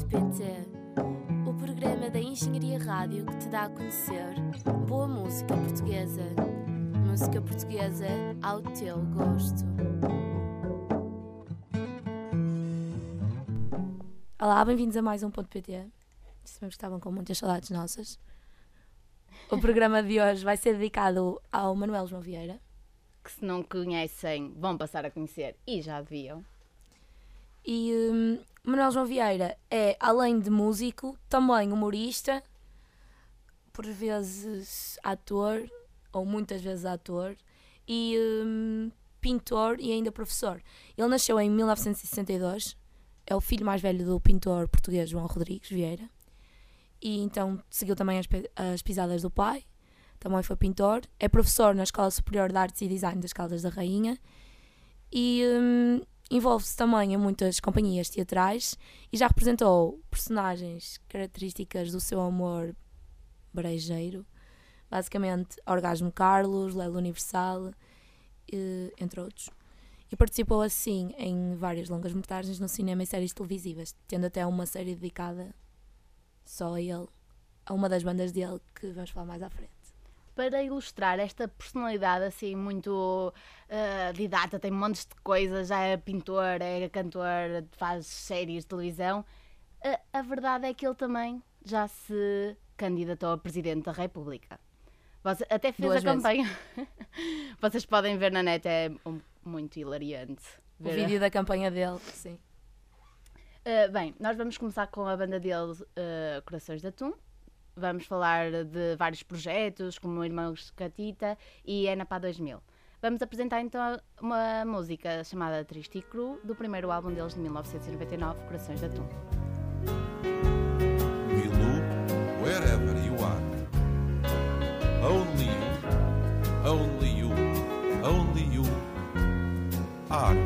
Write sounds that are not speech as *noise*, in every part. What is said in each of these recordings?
Engenharia.pt O programa da Engenharia Rádio que te dá a conhecer boa música portuguesa. Música portuguesa ao teu gosto. Olá, bem-vindos a mais um ponto PT. Sabemos que estavam com muitas saudades nossas. O programa de hoje vai ser dedicado ao Manuel João Vieira. que se não conhecem vão passar a conhecer e já deviam. E hum, Manuel João Vieira é, além de músico, também humorista, por vezes ator, ou muitas vezes ator, e hum, pintor e ainda professor. Ele nasceu em 1962, é o filho mais velho do pintor português João Rodrigues Vieira, e então seguiu também as, as pisadas do pai, também foi pintor, é professor na Escola Superior de Artes e Design das Caldas da Rainha, e hum, envolve-se também em muitas companhias teatrais e já representou personagens características do seu amor brejeiro, basicamente Orgasmo Carlos, Lelo Universal, eh, entre outros. E participou assim em várias longas metragens no cinema e séries televisivas, tendo até uma série dedicada só a ele, a uma das bandas dele que vamos falar mais à frente. Para ilustrar esta personalidade assim muito uh, didata, tem montes de coisas, já é pintor, é cantor, faz séries de televisão. A, a verdade é que ele também já se candidatou a Presidente da República. Você até fez Duas a campanha. *laughs* Vocês podem ver na net, é um- muito hilariante. O ver a- vídeo da campanha dele, sim. Uh, bem, nós vamos começar com a banda dele, uh, Corações de Atum. Vamos falar de vários projetos, como Irmãos Catita e Enapá 2000. Vamos apresentar então uma música chamada Triste e Cru, do primeiro álbum deles de 1999, Corações de Atum. Milu, wherever you are. Only you, only you, only you are.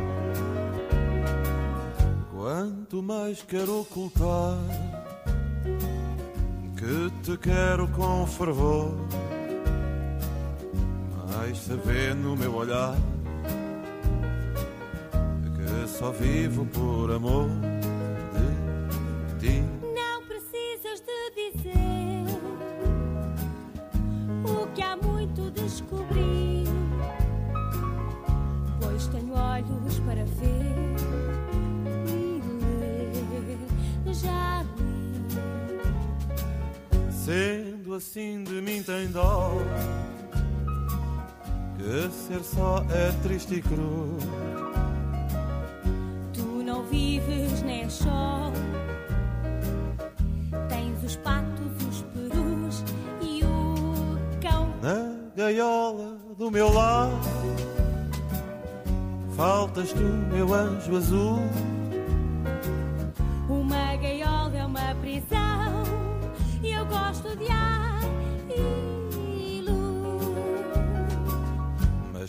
Quanto mais quero ocultar que te quero com fervor, mais se vê no meu olhar que só vivo por amor Assim de mim tem dó Que ser só é triste e cru Tu não vives nem só. Tens os patos, os perus e o cão. Na gaiola do meu lar Faltas tu, meu anjo azul Uma gaiola é uma prisão e eu gosto de ar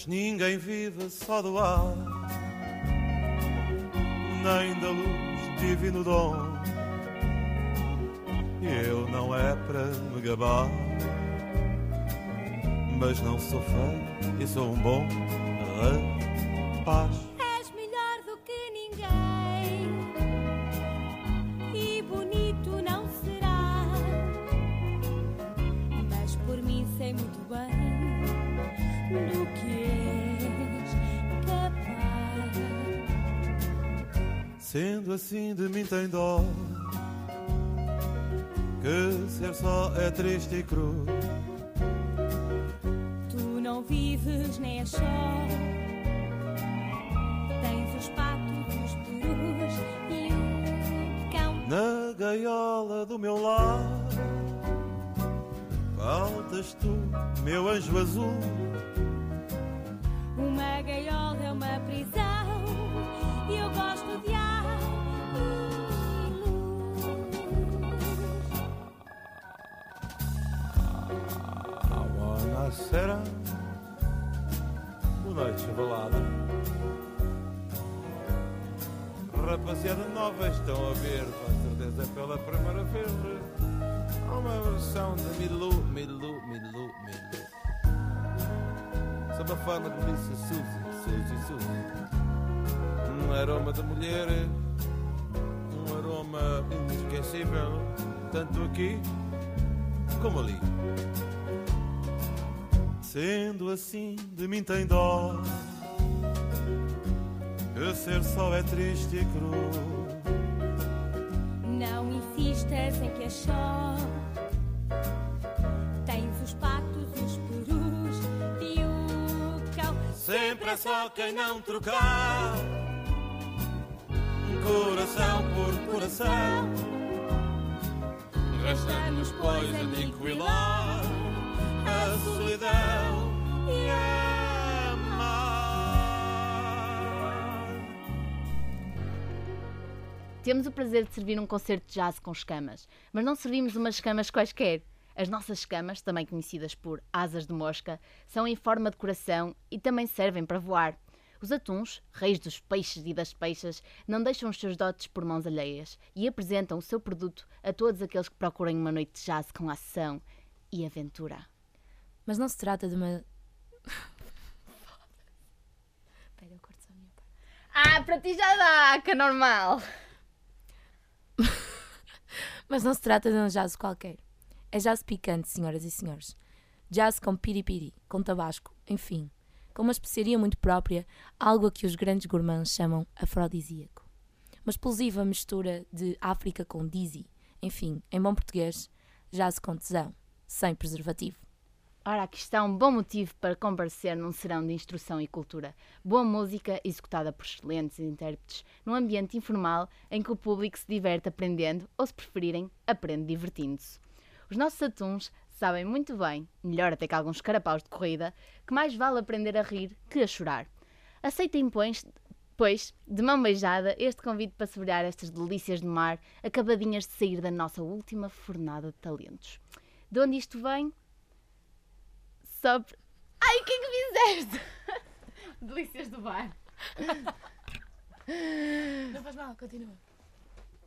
Ninguém vive só do ar Nem da luz divino dom. Eu não é para me gabar Mas não sou feio e sou um bom rapaz assim de mim tem dó Que ser só é triste e cru Tu não vives nem és só. Tens os patos, os perus e o cão. Na gaiola do meu lar Faltas tu, meu anjo azul Uma gaiola é uma prisão e eu gosto Buonasera Boa noite, chavalada Rapaziada nova estão a ver Com certeza pela primeira vez Há uma versão de Milu, Milu, Milu, Milu. Sob a forma de Melissa Suzy, Suzy, Suzy. Um aroma de mulher Um aroma inesquecível, tanto aqui como ali. Sendo assim, de mim tem dó. Que ser só é triste e cru. Não insistas em que é só. Tens os patos, os perus e o cão. Sempre é só quem não trocar coração por coração. Resta-nos, pois, aniquilar a solidão e amar. Temos o prazer de servir um concerto de jazz com escamas, mas não servimos umas escamas quaisquer. As nossas escamas, também conhecidas por asas de mosca, são em forma de coração e também servem para voar. Os atuns, reis dos peixes e das peixas, não deixam os seus dotes por mãos alheias e apresentam o seu produto a todos aqueles que procurem uma noite de jazz com ação e aventura. Mas não se trata de uma. *laughs* Espera, eu corto só a minha parte. Ah, para ti já dá, que é normal. *laughs* Mas não se trata de um jazz qualquer. É jazz picante, senhoras e senhores. Jazz com piripiri, com tabasco, enfim, com uma especiaria muito própria, algo a que os grandes gourmands chamam afrodisíaco. Uma explosiva mistura de África com dizzy, enfim, em bom português, jazz com tesão, sem preservativo. Ora, aqui está um bom motivo para comparecer num serão de instrução e cultura. Boa música executada por excelentes intérpretes, num ambiente informal em que o público se diverte aprendendo, ou se preferirem, aprende divertindo-se. Os nossos atuns sabem muito bem, melhor até que alguns carapaus de corrida, que mais vale aprender a rir que a chorar. Aceitem, pois, pois, de mão beijada, este convite para saborear estas delícias do mar, acabadinhas de sair da nossa última fornada de talentos. De onde isto vem? Ai, o que é que fizeste? *laughs* delícias do bar. *laughs* Não faz mal, continua.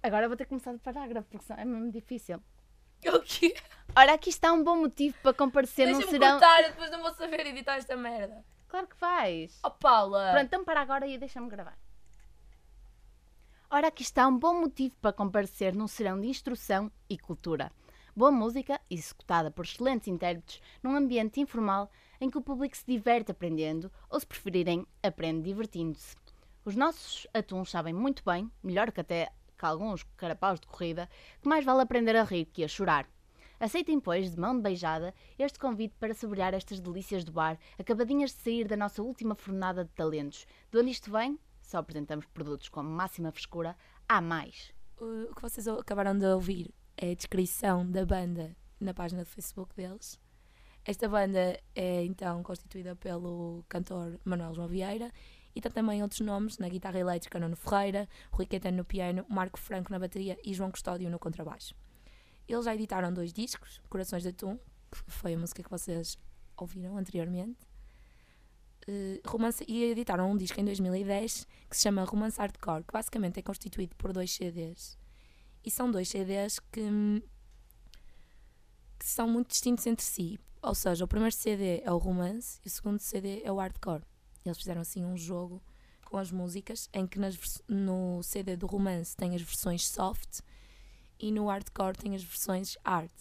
Agora vou ter que começar do parágrafo, porque senão é mesmo difícil. O quê? Ora, aqui está um bom motivo para comparecer num Deixa-me serão. cortar, eu depois não vou saber editar esta merda. Claro que vais. Oh, Paula! Pronto, então para agora e deixa-me gravar. Ora, aqui está um bom motivo para comparecer num serão de instrução e cultura. Boa música, executada por excelentes intérpretes, num ambiente informal em que o público se diverte aprendendo, ou se preferirem, aprende divertindo-se. Os nossos atuns sabem muito bem, melhor que até que alguns carapaus de corrida, que mais vale aprender a rir que a chorar. Aceitem, pois, de mão beijada, este convite para saborear estas delícias do bar, acabadinhas de sair da nossa última fornada de talentos. De onde isto vem? Só apresentamos produtos com máxima frescura. Há mais. O que vocês acabaram de ouvir a descrição da banda na página do Facebook deles. Esta banda é então constituída pelo cantor Manuel João Vieira e tem também outros nomes na guitarra elétrica Nuno Ferreira, Rui Caetano no piano, Marco Franco na bateria e João Custódio no contrabaixo. Eles já editaram dois discos, Corações de Atum, que foi a música que vocês ouviram anteriormente, eh, romance, e editaram um disco em 2010 que se chama Romance Hardcore, que basicamente é constituído por dois CDs. E são dois CDs que, que são muito distintos entre si. Ou seja, o primeiro CD é o romance e o segundo CD é o hardcore. Eles fizeram assim um jogo com as músicas em que nas no CD do romance tem as versões soft e no hardcore tem as versões hard.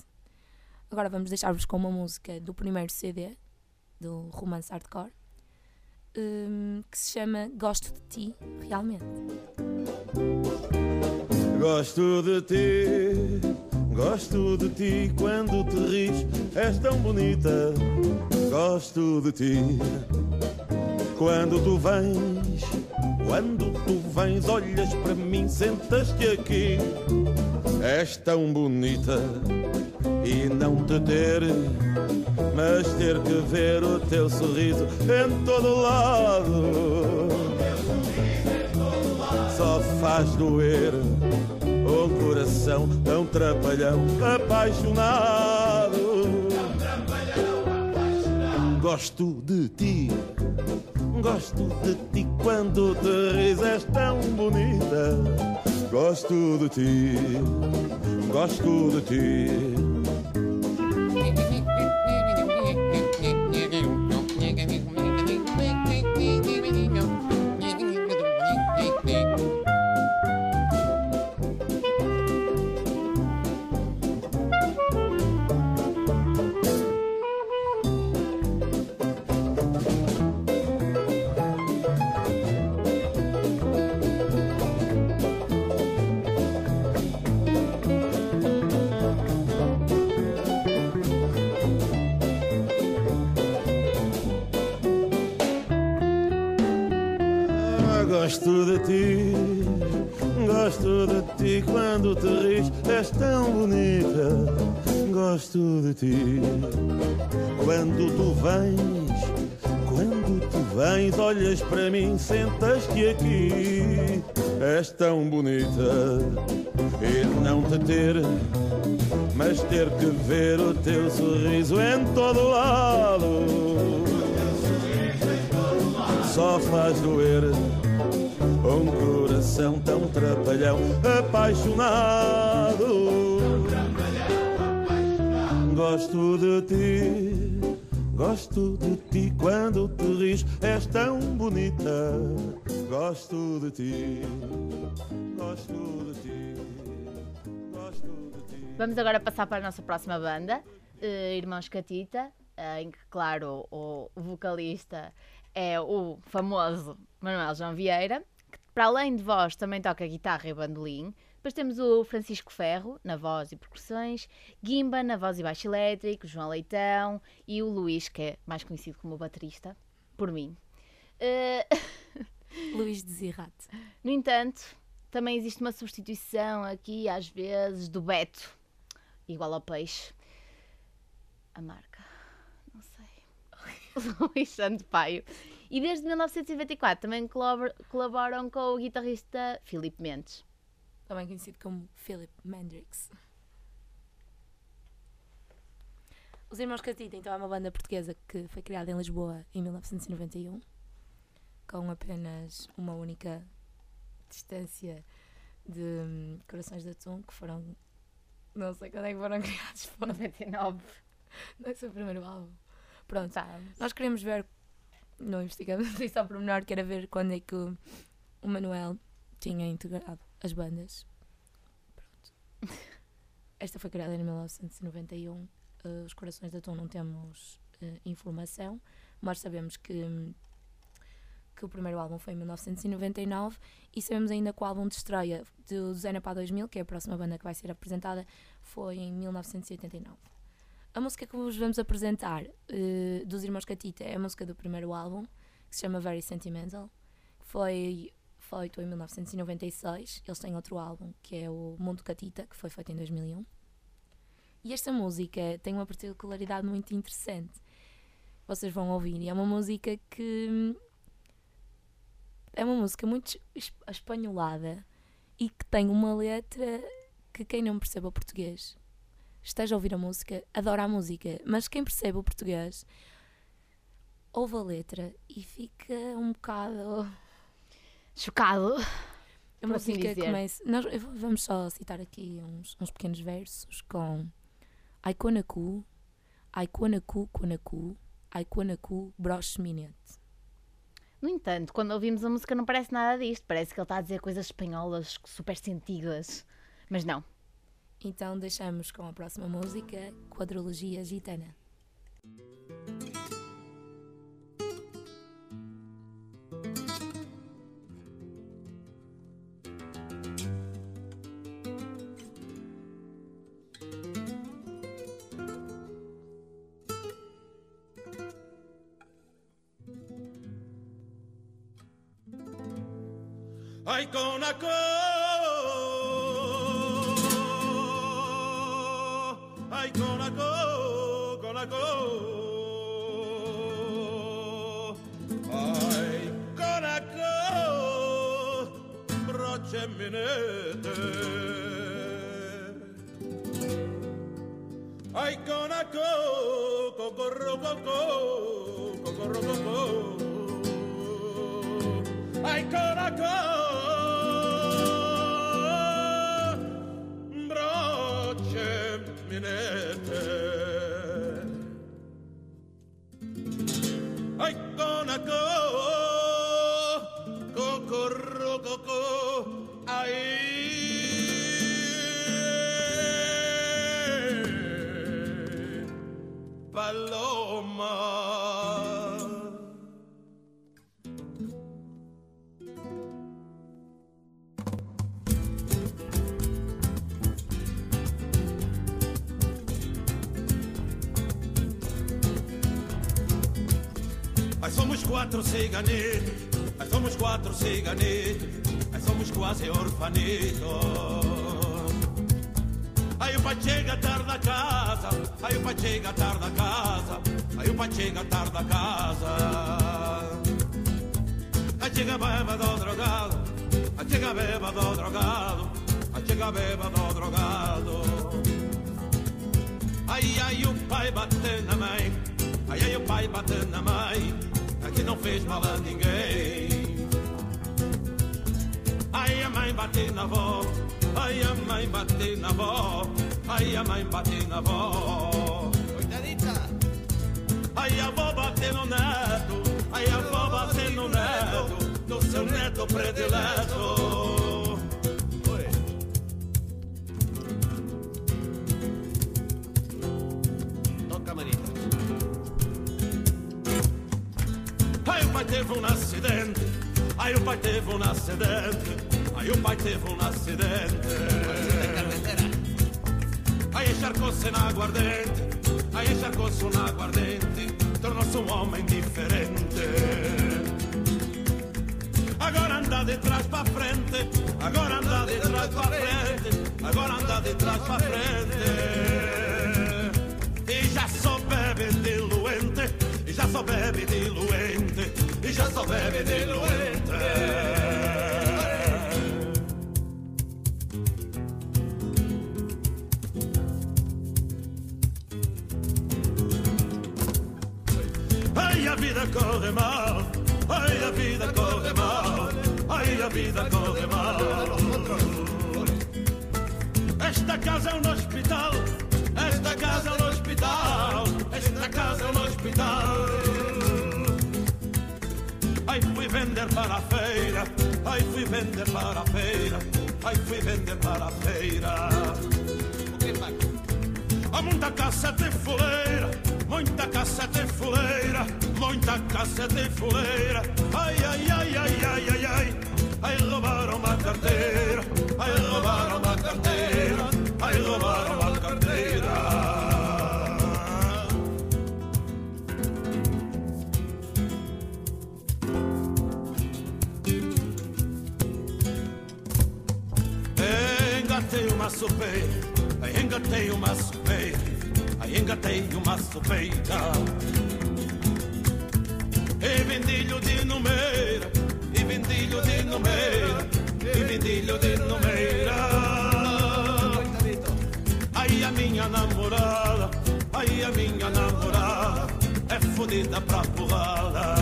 Agora vamos deixar-vos com uma música do primeiro CD do romance hardcore hum, que se chama Gosto de Ti, realmente. Gosto de ti, gosto de ti quando te ris, és tão bonita. Gosto de ti quando tu vens, quando tu vens, olhas para mim, sentas-te aqui. És tão bonita e não te ter, mas ter que ver o teu sorriso em todo lado só faz doer um coração tão trapalhão, apaixonado. Gosto de ti, gosto de ti quando te ris, és tão bonita. Gosto de ti, gosto de ti. Ter, mas ter que ver o teu sorriso em todo lado só faz doer um coração tão trapalhão, apaixonado. Gosto de ti, gosto de ti quando te ris, és tão bonita. Gosto de ti, gosto de ti. Vamos agora passar para a nossa próxima banda, eh, Irmãos Catita, eh, em que, claro, o, vocalista é o famoso Manuel João Vieira, que para além de voz também toca guitarra e bandolim. Depois temos o Francisco Ferro, na voz e percussões, Gimba, na voz e baixo elétrico, João Leitão e o Luís, que é mais conhecido como baterista, por mim. Eh, *laughs* Luís Desirrate. no entanto, também existe uma substituição aqui, às vezes, do Beto, igual ao peixe. A marca, não sei. *laughs* Luís Santo Paio. E desde 1994 também colabor- colaboram com o guitarrista Filipe Mendes. também conhecido como Philip Mendrix. Os Irmãos Catita, então, é uma banda portuguesa que foi criada em Lisboa em 1991, com apenas uma única distância de hum, Corações de Atum, que foram. Não sei quando é que foram *laughs* criados. foda. 99. Não é que foi o primeiro álbum. Pronto, Tá. nós queremos ver, não investigamos *laughs* isso ao pormenor, que era ver quando é que o, o Manuel tinha integrado as bandas. Pronto. *laughs* Esta foi criada em 1991. eh, os Corações da Tom não temos eh, informação, mas sabemos que, hum, que o primeiro álbum foi em 1999 e sabemos ainda que o álbum de estreia do Zena para 2000, que é a próxima banda que vai ser apresentada, foi em 1989. A música que vos vamos apresentar eh, dos Irmãos Catita é a música do primeiro álbum, que se chama Very Sentimental. que Foi feito em 1996. Eles têm outro álbum, que é o Mundo Catita, que foi feito em 2001. E esta música tem uma particularidade muito interessante. Vocês vão ouvir. E é uma música que. É uma música muito es- espanholada e que tem uma letra que quem não percebe o português esteja a ouvir a música, adora a música, mas quem percebe o português ouve a letra e fica um bocado. Chocado. A Por assim música dizer. começa. Nós, vamos só citar aqui uns, uns pequenos versos com Ai Konaku, Ai Konaku, Konaku, Ai Konaku, Broche Minute. No entanto, quando ouvimos a música não parece nada disto. Parece que ele está a dizer coisas espanholas super sentidas. Mas não. Então deixamos com a próxima música, Quadrologia Gitana. I gonna go. I gonna go, gonna go. I gonna go. Procheminete. I gonna go, go, go, go, go, go, go, go, go, go. I gonna go. Ai, somos quatro ciganetes, ai, Nós somos quatro ciganitos, nós somos quase orfanitos. Aí o pai chega tarde da casa, aí o pai chega tarde da casa, aí o pai chega tarde da casa. Aí chega bêbado drogado, aí chega bêbado drogado, aí chega bêbado drogado. Ai, ai, o pai bate na mãe, ai, ai, o pai bate na mãe, aqui não fez mal a ninguém. Ai, a mãe bate na avó, ai, a mãe bate na avó, ai, a mãe bate na avó. Coitadita. Ai, a avó bate no neto, ai, a avó bate no neto, no seu neto predileto. Teve um acidente, aí o pai teve um acidente, aí o pai teve um acidente. Aí encharcou-se na aguardente, aí encharcou-se na aguardente, tornou-se um homem diferente. Agora anda de trás para frente, agora anda de trás para frente, agora anda de trás para frente. E já só bebe diluente, e já só bebe diluente, e bebe diluente. Ai, a vida corre mal, ai, a vida corre mal, ai, a vida corre mal. Esta casa é um hospital, esta casa é um hospital, esta casa é um hospital. Vender para a feira, ai, fui vender para a feira, ai, fui vender para a feira. O que, Paco? Há muita caçete fuleira, muita caçete fuleira, muita caçete fuleira. Ai, ai, ai, ai, ai, ai, ai. Ai, roubaram uma carteira, ai, roubaram uma carteira, ai, roubaram uma Supeira, aí engatei uma supeira, aí engatei uma supeira. E vendilho de numeira, e vendilho de numeira, e vendilho de numeira. Ai, a minha namorada, ai, a minha namorada, é fodida pra porrada.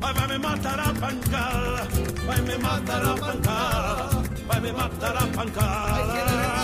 Ai, vai me matar a pancada, vai me matar a pancada, vai me matar a pancada.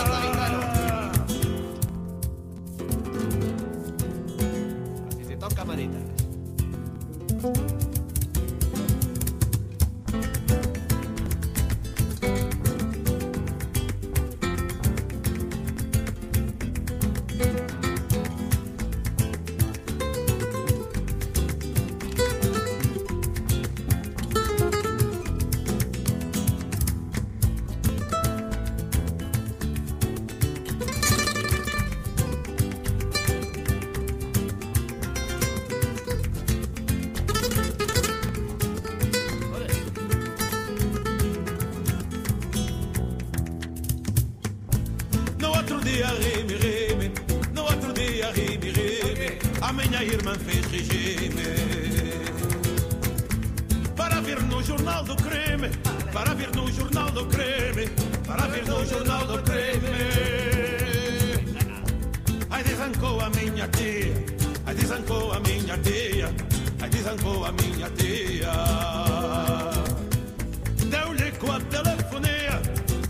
Jornal do crime, para vir no jornal do crime, para vir no jornal do crime. Ai desancou a minha tia, ai desancou a minha tia, ai desancou a minha tia. Deu-lhe com a telefonia,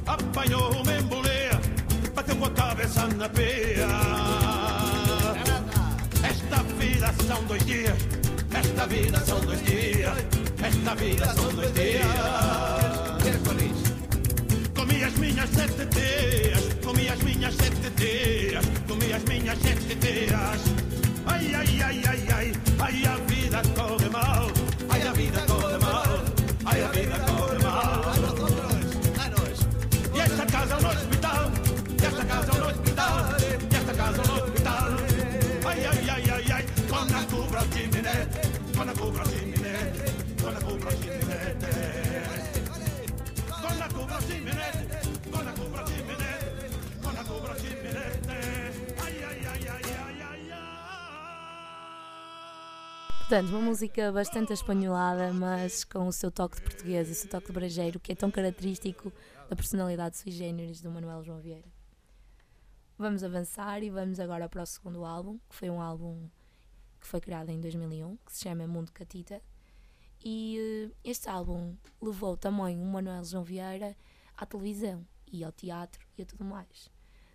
apanhou uma embolia, bateu com a cabeça na pia. Esta vida são dois dias, esta vida são dois dias, esta vida são dois dias. Miércoles. Comi as minhas sete dias, comi as minhas sete dias, comi as minhas sete dias. Ai, ai, ai, ai, ai, ai, a vida corre mal, ai, a vida corre mal, ai, a vida corre mal. A nosotros. A nos. E esta casa é um hospital, e esta casa é um hospital, e esta casa é um hospital. Ai, ai, ai, ai, ai, quando a cubra o chiminé, quando a cubra o Portanto, uma música bastante espanholada, mas com o seu toque de português o seu toque de brejeiro, que é tão característico da personalidade sui generis do Manuel João Vieira. Vamos avançar e vamos agora para o segundo álbum, que foi um álbum que foi criado em 2001, que se chama Mundo Catita. E eh, este álbum levou também o Manuel João Vieira à televisão e ao teatro e a tudo mais.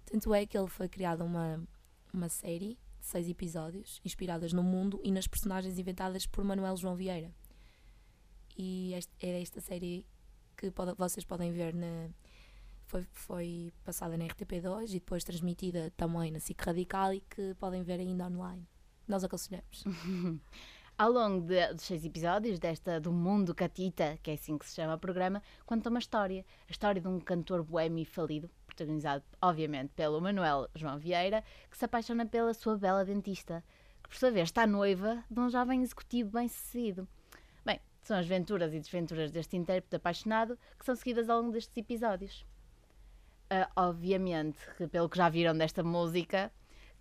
Tanto é que ele foi criado uma, uma série de seis episódios, inspiradas no mundo e nas personagens inventadas por Manuel João Vieira. E este- é esta série que pode- vocês podem ver na. Foi, foi passada na RTP2 e depois transmitida também na SIC Radical e que podem ver ainda online. Nós aconselhamos. *laughs* Ao longo de- dos seis episódios desta do Mundo Catita, que é assim que se chama o programa, conta uma história. A história de um cantor boêmio falido, protagonizado, obviamente, pelo Manuel João Vieira, que se apaixona pela sua bela dentista, que por sua vez está noiva de um jovem executivo bem-sucedido. Bem, são as aventuras e desventuras deste intérprete apaixonado que são seguidas ao longo destes episódios. Ah, obviamente, pelo que já viram desta música,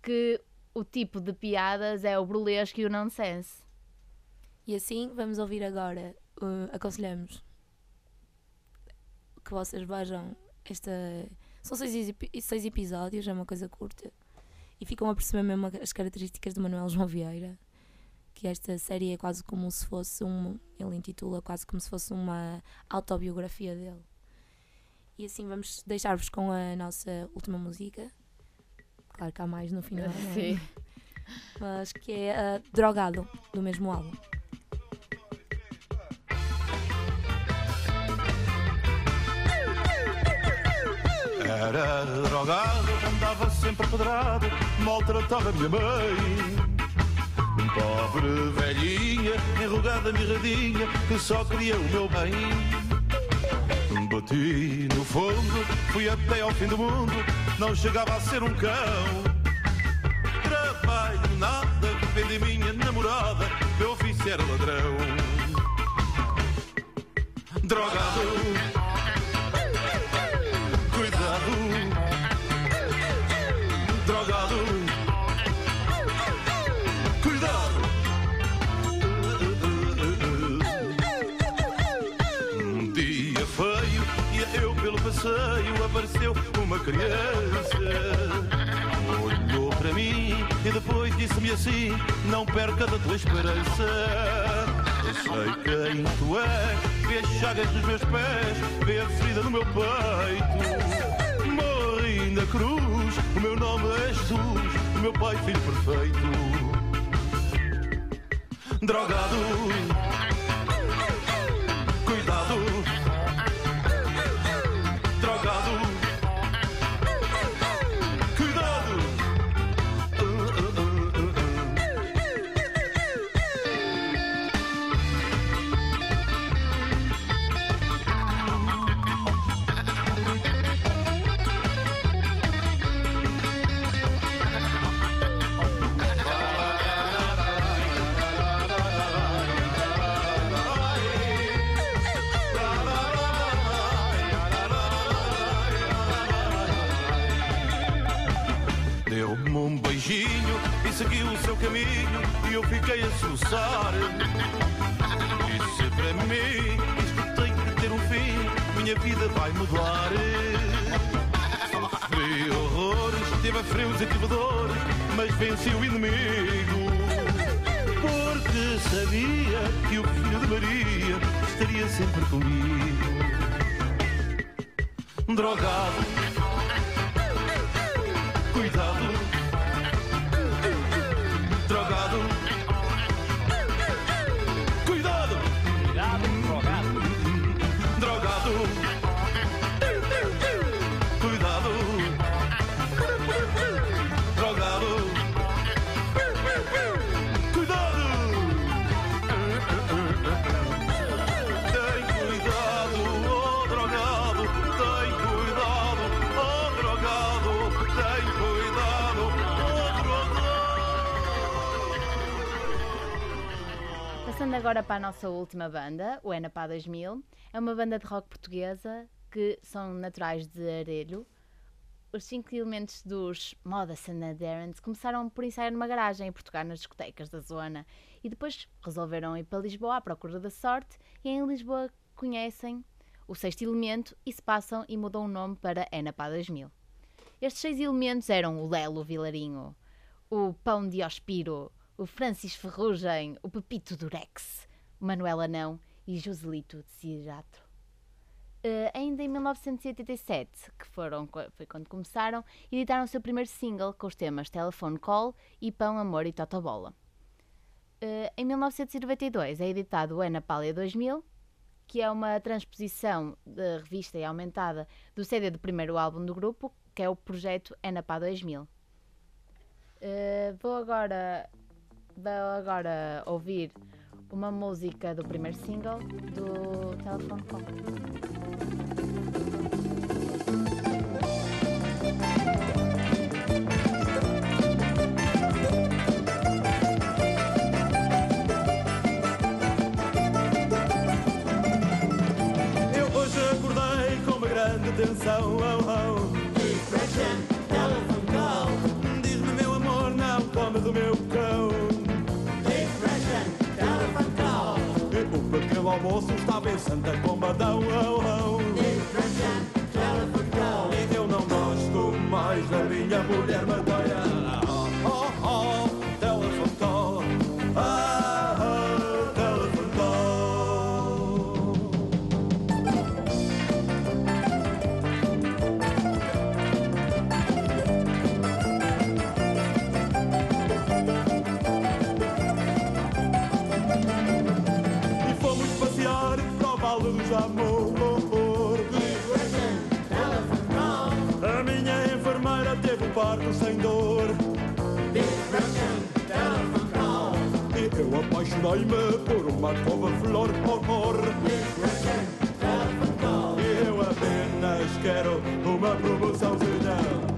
que o tipo de piadas é o burlesco e o nonsense. E assim vamos ouvir agora, uh, aconselhamos que vocês vejam esta. São seis, seis episódios, é uma coisa curta. E ficam a perceber mesmo as características de Manuel João Vieira. Que esta série é quase como se fosse um. Ele intitula quase como se fosse uma autobiografia dele. E assim vamos deixar-vos com a nossa última música. Claro que há mais no final, é? Sim. mas que é a Drogado, do mesmo álbum. Era drogado, andava sempre pedrado, maltratava a minha mãe. Pobre velhinha, enrugada mirradinha, que só queria o meu bem. Bati no fundo, fui até ao fim do mundo, não chegava a ser um cão. Trabalho nada, vendi minha namorada, meu ofício era ladrão. Drogado. Criança. Olhou para mim e depois disse-me assim: Não perca da tua esperança. Eu sei quem tu és, vê as chagas dos meus pés, vê a ferida no meu peito. Morri na cruz, o meu nome é Jesus, o meu pai, filho perfeito. Drogado, agora para a nossa última banda, o Enapá 2000. É uma banda de rock portuguesa que são naturais de Arelho. Os cinco elementos dos Moda San Adherents começaram por ensaiar numa garagem e por tocar nas discotecas da zona e depois resolveram ir para Lisboa à procura da sorte e em Lisboa conhecem o sexto elemento e se passam e mudam o nome para Enapá 2000. Estes seis elementos eram o Lelo Vilarinho, o Pão de Ospiro, o Francis Ferrugem, o Pepito Durex, o Manuel Anão e Joselito de Cirato. Eh, ainda em 1987, que foram, foi quando começaram, editaram o seu primeiro single com os temas Telephone Call e Pão, Amor e Totobola. Eh, em 1992 é editado o Ana Pália 2000, que é uma transposição da revista e aumentada do CD do primeiro álbum do grupo, que é o projeto Enapá 2000. Eh, vou agora vou agora ouvir uma música do primeiro single do Telephone Call. Eu hoje almoço estava em Santa Combadão. Oh, oh. Apaixonei-me por uma couve-flor horror. E eu apenas quero uma promoçãozinha.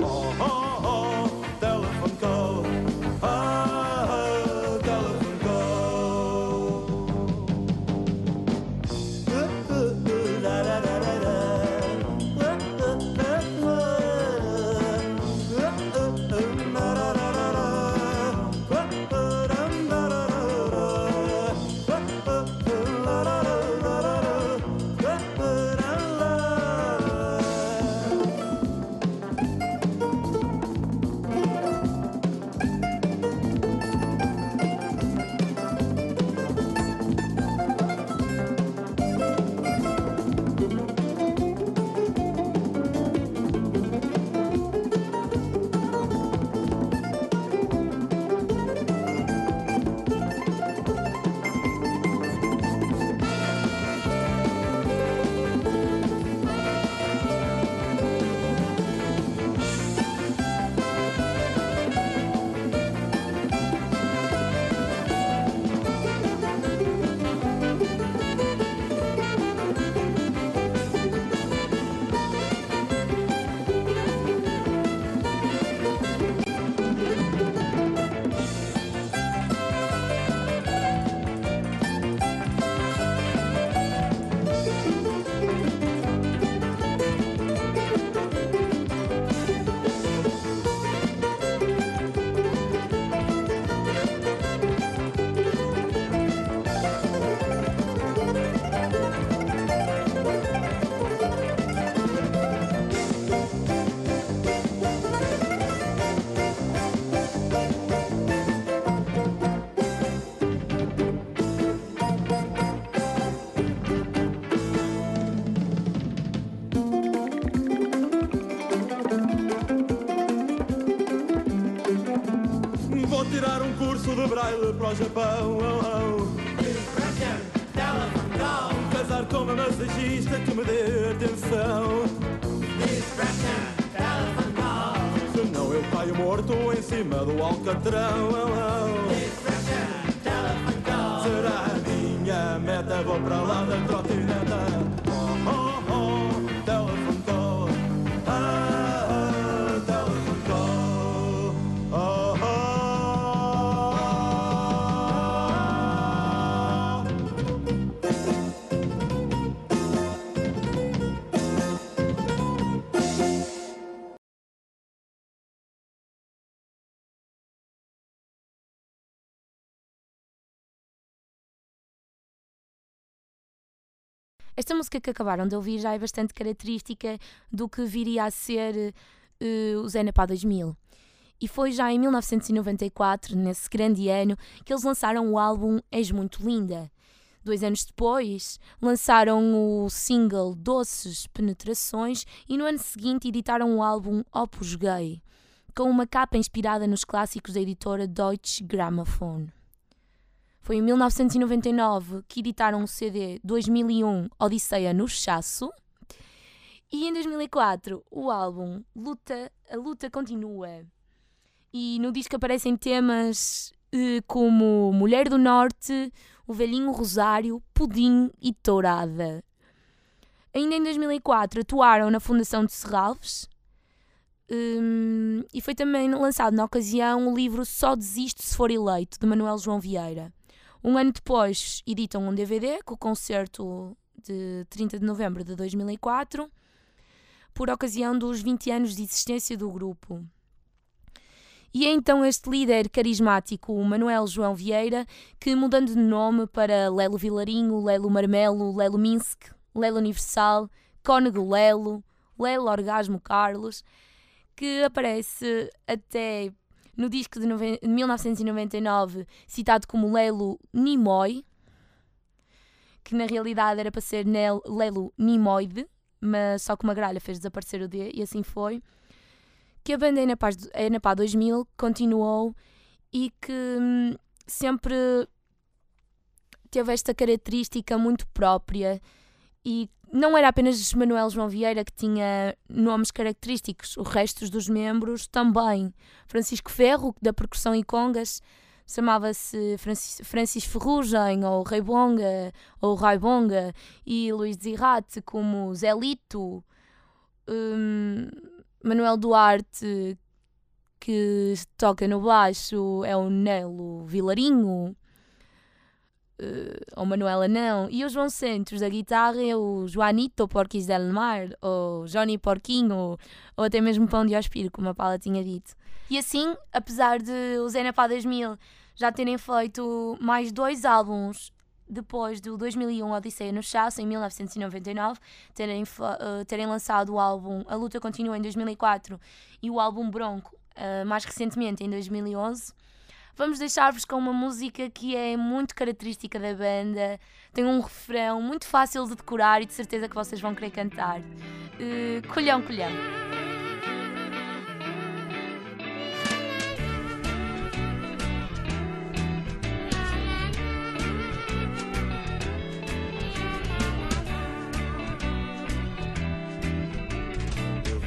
Japão. Oh, oh. Casar com uma massagista que me dê atenção. Senão eu caio morto em cima do alcatrão. Esta música que acabaram de ouvir já é bastante característica do que viria a ser eh, o Zenepá 2000. E foi já em 1994, nesse grande ano, que eles lançaram o álbum És Muito Linda. Dois anos depois, lançaram o single Doces Penetrações e no ano seguinte editaram o álbum Opus Gay, com uma capa inspirada nos clássicos da editora Deutsche Grammophon. Foi em 1999 que editaram o CD 2001 Odisseia no Chasso. E em 2004 o álbum Luta, A Luta Continua. E no disco aparecem temas eh, como Mulher do Norte, O Velhinho Rosário, Pudim e Tourada. Ainda em 2004 atuaram na Fundação de Serralves hum, e foi também lançado na ocasião o livro Só Desisto Se For Eleito, de Manuel João Vieira. Um ano depois editam um DVD com o concerto de 30 de novembro de 2004, por ocasião dos 20 anos de existência do grupo. E é então este líder carismático, o Manuel João Vieira, que mudando de nome para Lelo Vilarinho, Lelo Marmelo, Lelo Minsk, Lelo Universal, Cónego Lelo, Lelo Orgasmo Carlos, que aparece até no disco de noven- 1999 citado como Lelo Nimoy, que na realidade era para ser Nel- Lelo Nimoide, mas só que uma gralha fez desaparecer o D e assim foi. Que a banda Enapá, Enapá 2000 continuou e que hum, sempre teve esta característica muito própria e não era apenas Manuel João Vieira que tinha nomes característicos, os restos dos membros também. Francisco Ferro, da percussão e congas, chamava-se Francis, Francis Ferrugem, ou Rei Bonga, ou Rai Bonga, e Luís Zirrate como Zé Lito, hum, Manuel Duarte, que toca no baixo, é o Nelo Vilarinho, eh, ou Manuela não, e o João Santos da guitarra é o Joanito Porquis del Mar, ou Johnny Porquinho, ou até mesmo Pão de Ospiro, como a Paula tinha dito. E assim, apesar de o Zé Napá 2000 já terem feito mais dois álbuns depois do 2001 Odisseia no Chasso, em 1999, terem, eh, terem lançado o álbum A Luta Continua em 2004 e o álbum Bronco eh, mais recentemente em 2011. Vamos deixar-vos com uma música que é muito característica da banda, tem um refrão muito fácil de decorar e de certeza que vocês vão querer cantar. Eh, colhão, colhão.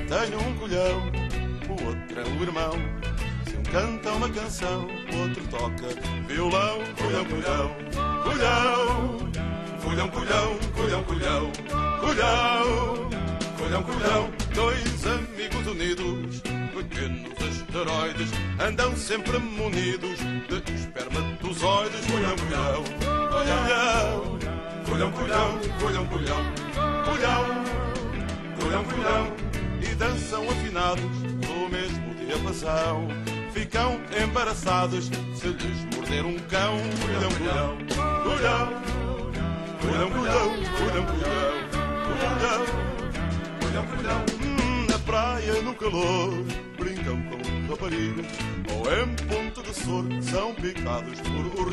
Tenho um colhão, o outro é o irmão. Canta uma canção, outro toca violão. Colhão, colhão, colhão. Colhão, colhão, colhão, colhão. Colhão, colhão, colhão. Dois amigos unidos, pequenos asteroides, andam sempre munidos de espermatozoides. Colhão, colhão, colhão. Colhão, colhão, colhão, colhão. Colhão, colhão, colhão e dançam afinados no mesmo diapasão. Ficam embaraçados se lhes morder um cão. Colhão, colhão, colhão, colhão, colhão, colhão, colhão. Hum, Na praia, no calor, brincam com raparigas. Ou em ponto de soro, são picados por colhão,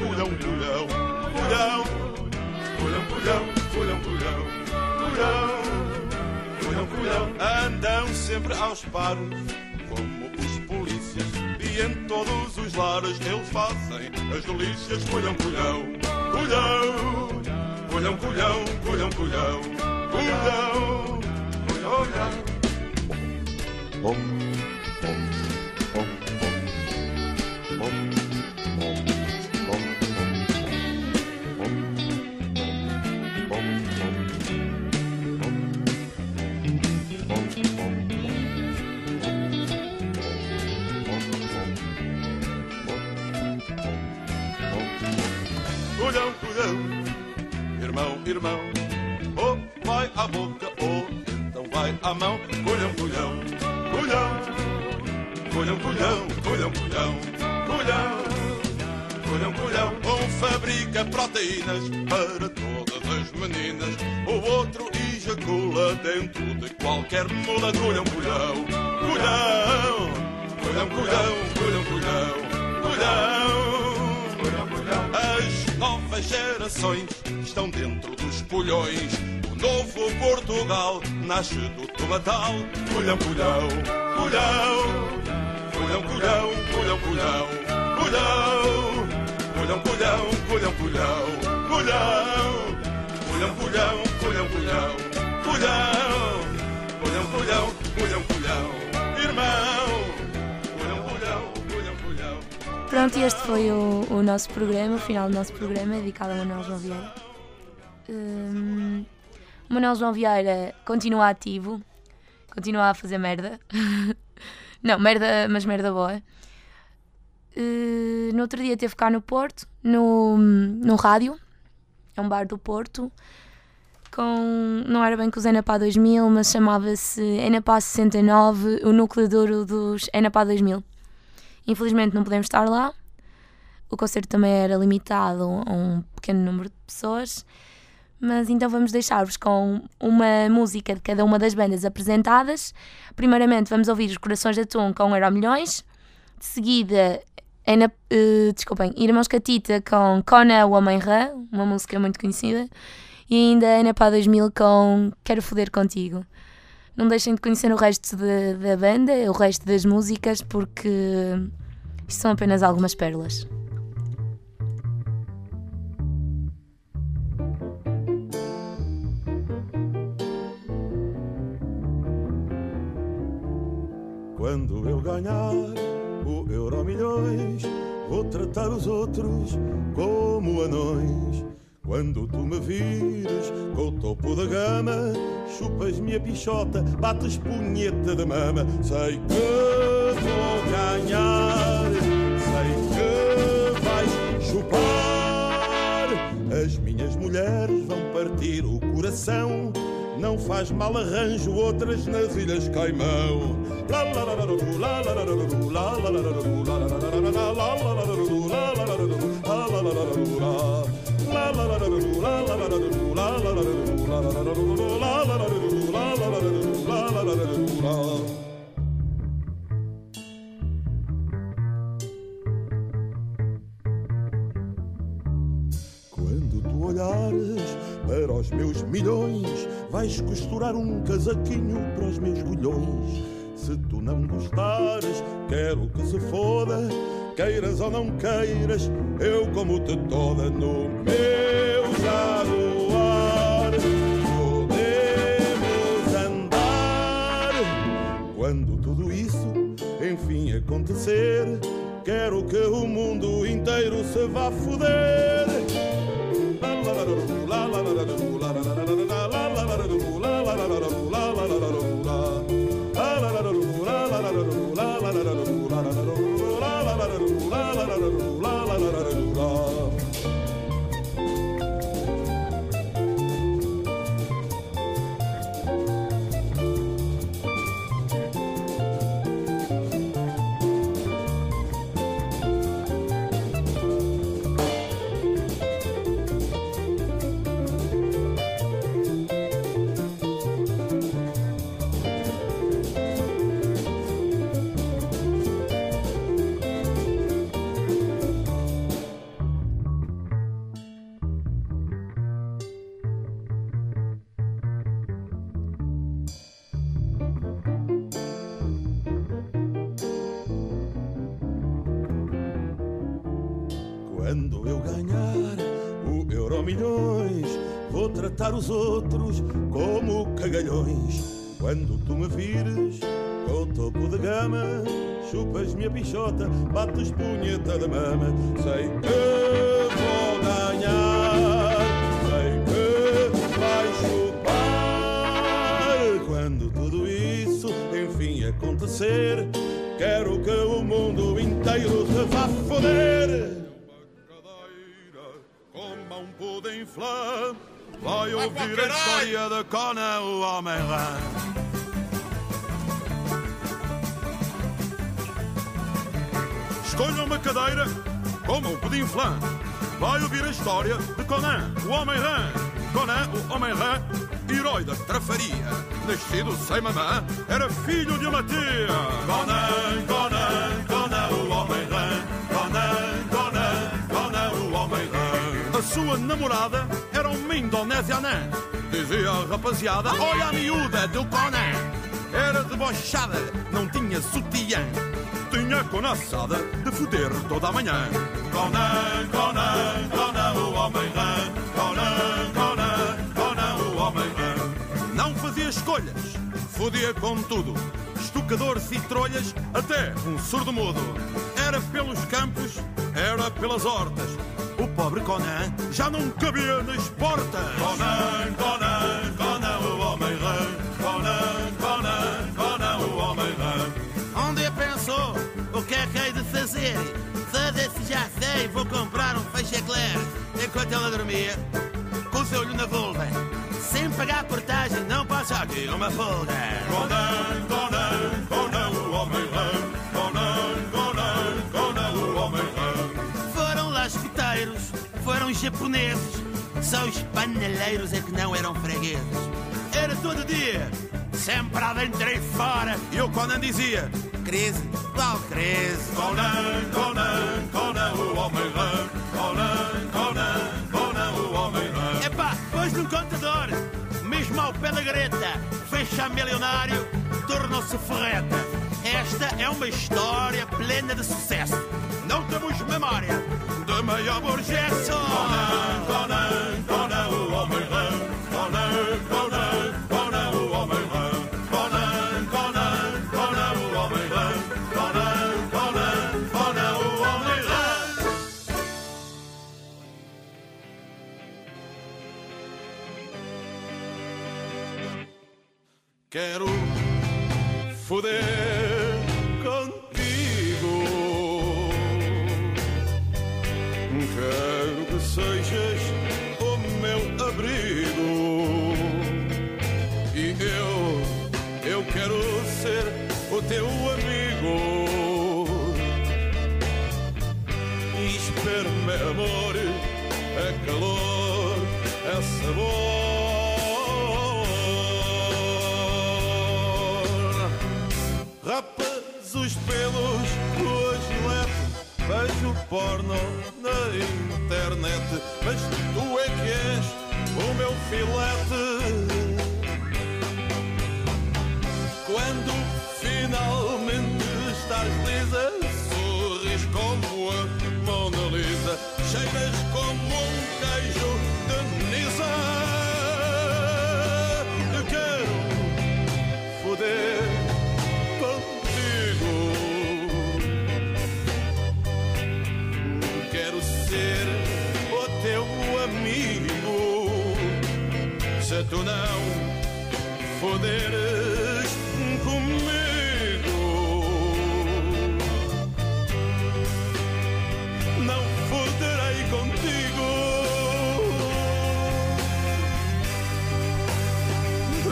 colhão, colhão, colhão, colhão, colhão, colhão. Colhão, colhão, andam sempre aos paros, como os polícias. Em todos os lares eles fazem as delícias. Colhão, colhão, colhão, colhão, colhão, colhão, colhão, colhão, colhão. Colhão, irmão. Ou vai a boca, ou então vai a mão. Colhão, colhão, colhão. Colhão, colhão, colhão, colhão. Colhão, colhão, colhão. Um fabrica proteínas para todas as meninas. O outro ejacula dentro de qualquer mula. Colhão, colhão, colhão. Colhão, colhão, colhão, colhão. Colhão. As novas gerações estão dentro pulhões. O novo Portugal nasce do tomatal. Colhão, colhão, colhão. Colhão, colhão, colhão, colhão, colhão. Colhão, colhão, colhão, colhão, colhão. Colhão, colhão, colhão, colhão, colhão. Colhão, colhão, colhão, colhão. Irmão. Pronto, e este foi o, o nosso programa, o final do nosso programa, dedicado a Manuel João Vieira. O Manuel João Vieira continua ativo, continua a fazer merda. *laughs* Não, merda, mas merda boa. Uh, no outro dia teve cá no Porto, no, no rádio, é um bar do Porto, com, não era bem com os Enapá 2000, mas chamava-se Enapá 69, o núcleo duro dos Enapá 2000. Infelizmente não podemos estar lá. O concerto também era limitado a um pequeno número de pessoas. Mas então vamos deixar-vos com uma música de cada uma das bandas apresentadas. Primeiramente vamos ouvir os Corações de Atum com Euro Milhões. De seguida, Ana, uh, desculpem, Irmãos Catita com Kona o Homem Rã, uma música muito conhecida. E ainda Ana Pá 2000 com Quero Foder Contigo. Não deixem de conhecer o resto de- da banda, o resto das músicas, porque isto são apenas algumas pérolas. Quando eu ganhar o euro milhões, vou tratar os outros como anões. Quando tu me vires com o topo da gama, chupas-me a pichota, bates punheta de mama. Sei que vou ganhar, sei que vais chupar. As minhas mulheres vão partir o coração. Não faz mal arranjo outras nas Ilhas Caimão. Vais costurar um casaquinho para os meus colhões. Se tu não gostares, quero que se foda. Queiras ou não queiras, eu como-te toda no meu jaguar. Podemos andar. Quando tudo isso enfim acontecer, quero que o mundo inteiro se vá foder. Quando chupas-me a pichota, bates punheta de mama. Sei que vou ganhar, sei que vais chupar. Quando tudo isso enfim acontecer, quero que o mundo inteiro se vá foder. Coma um pudim flan, vai ouvir a história da Cona, o Homem-Rã. Escolha uma cadeira, coma um pudim flan, vai ouvir a história de Conan, o Homem-Rã. Conan, o Homem-Rã, herói da trafaria. Nascido sem mamã, era filho de uma tia. Conan, Conan, Conan, o Homem-Rã. Conan, Conan, Conan, o Homem-Rã. A sua namorada era uma indonésia anã. Dizia a rapaziada, olha a miúda do Conan. Era debochada, não tinha sutiã. Tinha conaçada de foder toda a manhã. Conan, Conan, Conan, o Homem-Rã. Conan, Conan, Conan, o Homem-Rã. Não fazia escolhas, fodia com tudo. Estucadores e trolhas, até um surdo mudo. Era pelos campos, era pelas hortas. O pobre Conan já não cabia nas portas. Conan, Conan, hei de fazer? Foda-se, já sei, vou comprar um feixe eclair. Enquanto ela dormia, com o seu olho na vulva. Sem pagar portagem, não passa aqui uma folga. Conan, Conan, Conan, o Homem-Rã. Conan, Conan, Conan, o Homem-Rã. Foram lá escuteiros, foram japoneses. Só os paneleiros é que não eram fregueses. Era todo dia, sempre à dentro e fora. E o Conan dizia: Crise, qual crise? Conan, Conan, Conan, o Homem-Rã. Conan, Conan, Conan, o Homem-Rã. Epá, pôs num contador, mesmo ao pé da greta, fecha milionário, tornou-se ferreta. Esta é uma história plena de sucesso. Não temos memória de maior burguesso. Conan, Conan, Conan, Quero foder contigo. Quero que sejas o meu abrigo. E eu, eu quero ser o teu amigo. E espero-me amor, é calor, é sabor. Pelos gilete Vejo porno na internet Mas tu é que és o meu filete. Quando finalmente estás lisa tu não foderes comigo, não foderei contigo.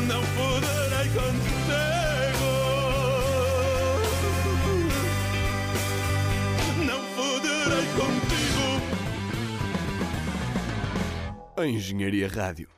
Não foderei contigo. Não foderei contigo. A Engenharia Rádio.